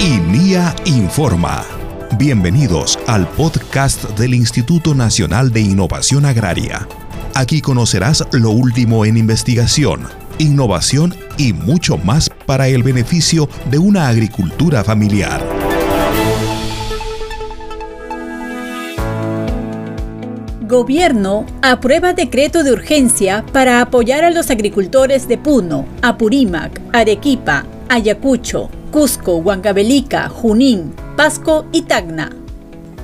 INIA Informa. Bienvenidos al podcast del Instituto Nacional de Innovación Agraria. Aquí conocerás lo último en investigación, innovación y mucho más para el beneficio de una agricultura familiar. Gobierno aprueba decreto de urgencia para apoyar a los agricultores de Puno, Apurímac, Arequipa, Ayacucho, Cusco, Huancavelica, Junín, Pasco y Tacna.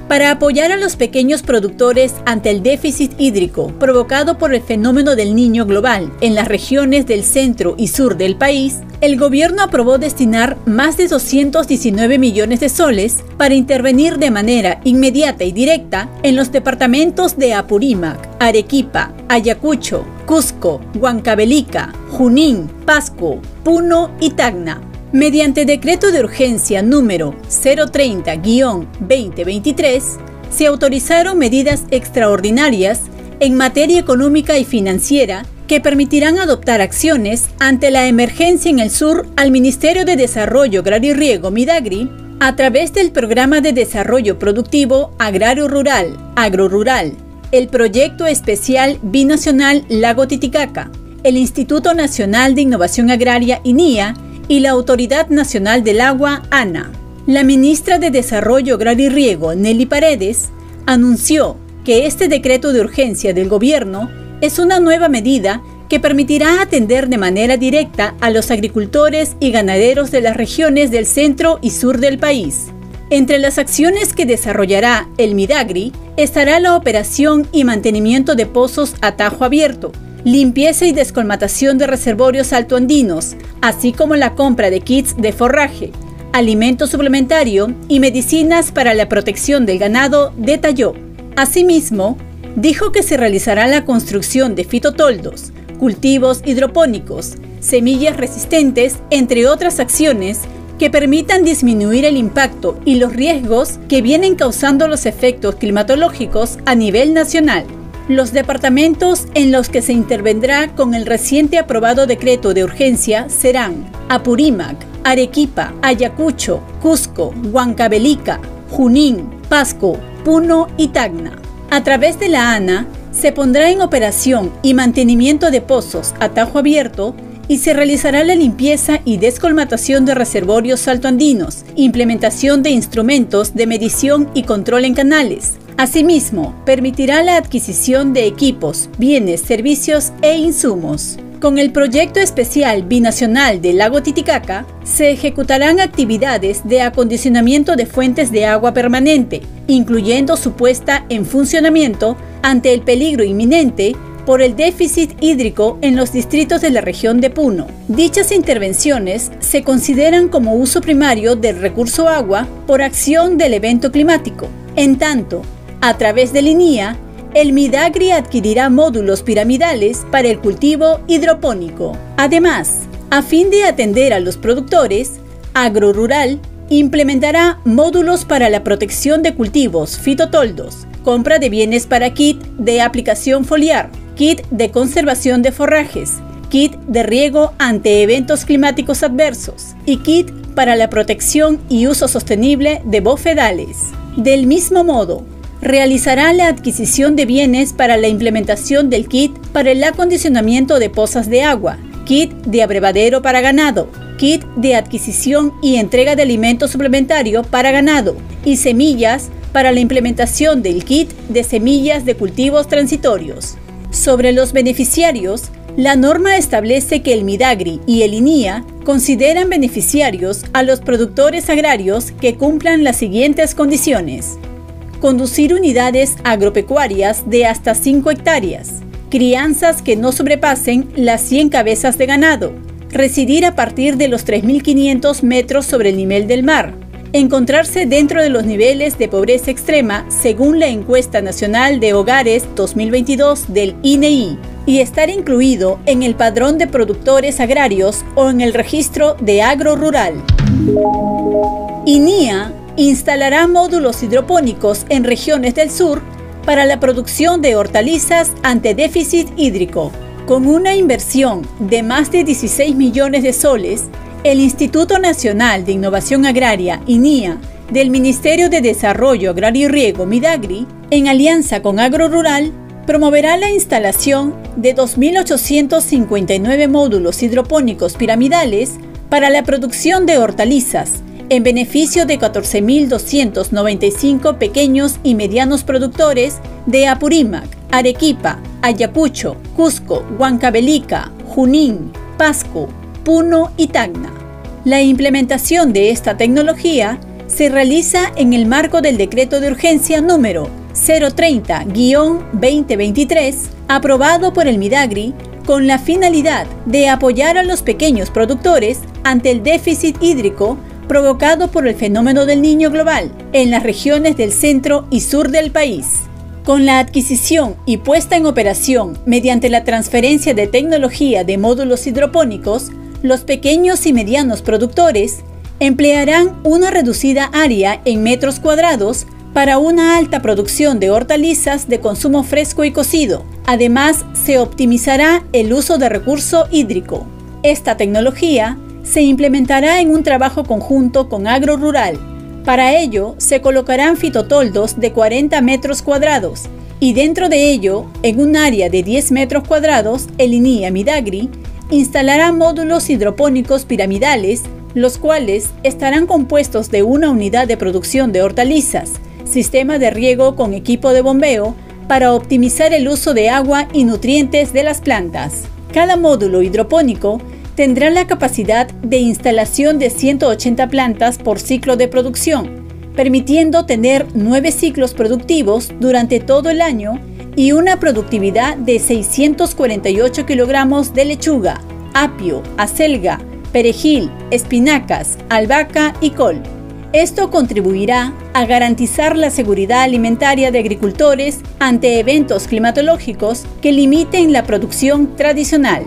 Para apoyar a los pequeños productores ante el déficit hídrico provocado por el fenómeno del niño global en las regiones del centro y sur del país, el gobierno aprobó destinar más de 219 millones de soles para intervenir de manera inmediata y directa en los departamentos de Apurímac, Arequipa, Ayacucho, Cusco, Huancavelica, Junín, Pasco, Puno y Tacna Mediante decreto de urgencia número 030-2023, se autorizaron medidas extraordinarias en materia económica y financiera que permitirán adoptar acciones ante la emergencia en el sur al Ministerio de Desarrollo Agrario y Riego Midagri a través del Programa de Desarrollo Productivo Agrario Rural, Agrorural, el Proyecto Especial Binacional Lago Titicaca, el Instituto Nacional de Innovación Agraria INIA y la Autoridad Nacional del Agua, ANA. La ministra de Desarrollo Agrario y Riego, Nelly Paredes, anunció que este decreto de urgencia del gobierno es una nueva medida que permitirá atender de manera directa a los agricultores y ganaderos de las regiones del centro y sur del país. Entre las acciones que desarrollará el Midagri estará la operación y mantenimiento de pozos a tajo abierto, limpieza y descolmatación de reservorios altoandinos, así como la compra de kits de forraje, alimento suplementario y medicinas para la protección del ganado, detalló. Asimismo, dijo que se realizará la construcción de fitotoldos, cultivos hidropónicos, semillas resistentes, entre otras acciones que permitan disminuir el impacto y los riesgos que vienen causando los efectos climatológicos a nivel nacional. Los departamentos en los que se intervendrá con el reciente aprobado decreto de urgencia serán Apurímac, Arequipa, Ayacucho, Cusco, Huancavelica, Junín, Pasco, Puno y Tacna. A través de la ANA se pondrá en operación y mantenimiento de pozos a tajo abierto y se realizará la limpieza y descolmatación de reservorios saltoandinos, implementación de instrumentos de medición y control en canales, Asimismo, permitirá la adquisición de equipos, bienes, servicios e insumos. Con el proyecto especial binacional del lago Titicaca, se ejecutarán actividades de acondicionamiento de fuentes de agua permanente, incluyendo su puesta en funcionamiento ante el peligro inminente por el déficit hídrico en los distritos de la región de Puno. Dichas intervenciones se consideran como uso primario del recurso agua por acción del evento climático. En tanto, a través de INIA, el Midagri adquirirá módulos piramidales para el cultivo hidropónico. Además, a fin de atender a los productores, AgroRural implementará módulos para la protección de cultivos fitotoldos, compra de bienes para kit de aplicación foliar, kit de conservación de forrajes, kit de riego ante eventos climáticos adversos y kit para la protección y uso sostenible de bofedales. Del mismo modo, realizará la adquisición de bienes para la implementación del kit para el acondicionamiento de pozas de agua, kit de abrevadero para ganado, kit de adquisición y entrega de alimento suplementario para ganado y semillas para la implementación del kit de semillas de cultivos transitorios. Sobre los beneficiarios, la norma establece que el Midagri y el INIA consideran beneficiarios a los productores agrarios que cumplan las siguientes condiciones conducir unidades agropecuarias de hasta 5 hectáreas, crianzas que no sobrepasen las 100 cabezas de ganado, residir a partir de los 3.500 metros sobre el nivel del mar, encontrarse dentro de los niveles de pobreza extrema según la encuesta nacional de hogares 2022 del INEI e y estar incluido en el padrón de productores agrarios o en el registro de agro rural. INIA instalará módulos hidropónicos en regiones del sur para la producción de hortalizas ante déficit hídrico. Con una inversión de más de 16 millones de soles, El Instituto Nacional de Innovación Agraria, INIA, del Ministerio de Desarrollo Agrario y Riego, Midagri, en alianza con AgroRural, promoverá la instalación de 2.859 módulos hidropónicos piramidales para la producción de hortalizas, en beneficio de 14.295 pequeños y medianos productores de Apurímac, Arequipa, Ayacucho, Cusco, Huancavelica, Junín, Pasco, Puno y Tacna. La implementación de esta tecnología se realiza en el marco del decreto de urgencia número 030-2023, aprobado por el Midagri, con la finalidad de apoyar a los pequeños productores ante el déficit hídrico provocado por el fenómeno del niño global en las regiones del centro y sur del país. Con la adquisición y puesta en operación mediante la transferencia de tecnología de módulos hidropónicos, los pequeños y medianos productores emplearán una reducida área en metros cuadrados para una alta producción de hortalizas de consumo fresco y cocido. Además, se optimizará el uso de recurso hídrico. Esta tecnología se implementará en un trabajo conjunto con Agro Rural. Para ello, se colocarán fitotoldos de 40 metros cuadrados y dentro de ello, en un área de 10 metros cuadrados, el INIA Midagri instalará módulos hidropónicos piramidales, los cuales estarán compuestos de una unidad de producción de hortalizas, sistema de riego con equipo de bombeo, para optimizar el uso de agua y nutrientes de las plantas. Cada módulo hidropónico tendrá la capacidad de instalación de 180 plantas por ciclo de producción, permitiendo tener nueve ciclos productivos durante todo el año y una productividad de 648 kilogramos de lechuga, apio, acelga, perejil, espinacas, albahaca y col. Esto contribuirá a garantizar la seguridad alimentaria de agricultores ante eventos climatológicos que limiten la producción tradicional.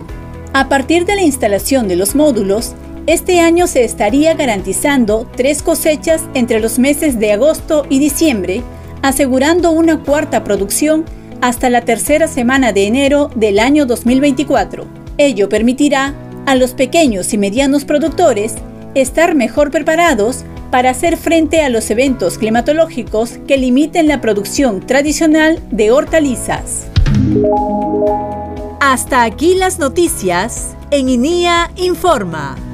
A partir de la instalación de los módulos, este año se estaría garantizando tres cosechas entre los meses de agosto y diciembre, asegurando una cuarta producción hasta la tercera semana de enero del año 2024. Ello permitirá a los pequeños y medianos productores estar mejor preparados para hacer frente a los eventos climatológicos que limiten la producción tradicional de hortalizas. Hasta aquí las noticias en INIA Informa.